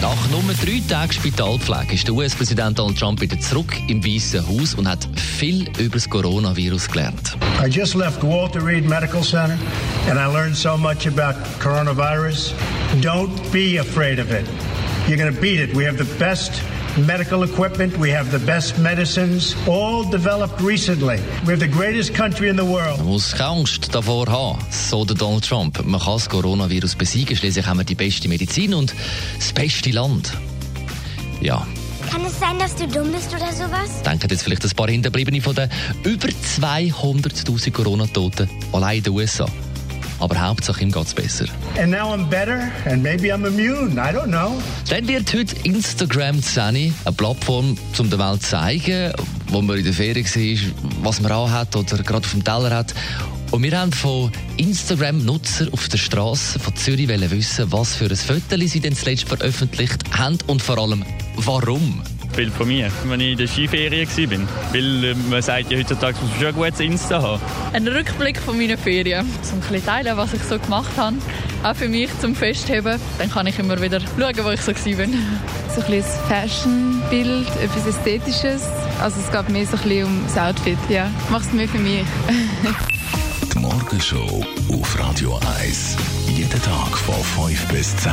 Nach nur drei Tagen Spitalpflege ist der US-Präsident Donald Trump wieder zurück im Weißen Haus und hat viel über das Coronavirus gelernt. I just left Walter Reed Medical Center and I learned so much about coronavirus. Don't be afraid of it. You're going to beat it. We have the best medical equipment, we have the best medicines, all developed recently. We're the greatest country in the world. Man muss keine Angst davor haben, so der Donald Trump. Man kann das Coronavirus besiegen, schließlich haben wir die beste Medizin und das beste Land. Ja, Kann es sein, dass du dumm bist oder sowas? denken jetzt vielleicht ein paar Hinterbliebene von den über 200.000 Corona-Toten allein in den USA. Aber Hauptsache ihm geht's besser. And now I'm better and maybe I'm immune. I don't know. Dann wird heute Instagram 10 eine Plattform, um der Welt zu zeigen, wo man in der Ferien war, was man anhat oder gerade auf dem Teller hat. Und wir haben von Instagram-Nutzer auf der Straße von Zürich wissen, was für ein Foto sie denn zuletzt veröffentlicht haben und vor allem, warum. Bild von mir, wenn ich in der Skiferie war. Weil äh, man sagt ja heutzutage, muss man schon ein gutes Insta haben. Ein Rückblick von meinen Ferien. So ein bisschen teilen, was ich so gemacht habe. Auch für mich zum Festheben. Dann kann ich immer wieder schauen, wo ich so war. so ein bisschen Fashion-Bild, etwas Ästhetisches. Also es geht mehr so ein bisschen um das Outfit, ja. Ich mache es mehr für mich. Die Morgenshow auf Radio 1. Jeden Tag von 5 bis 10.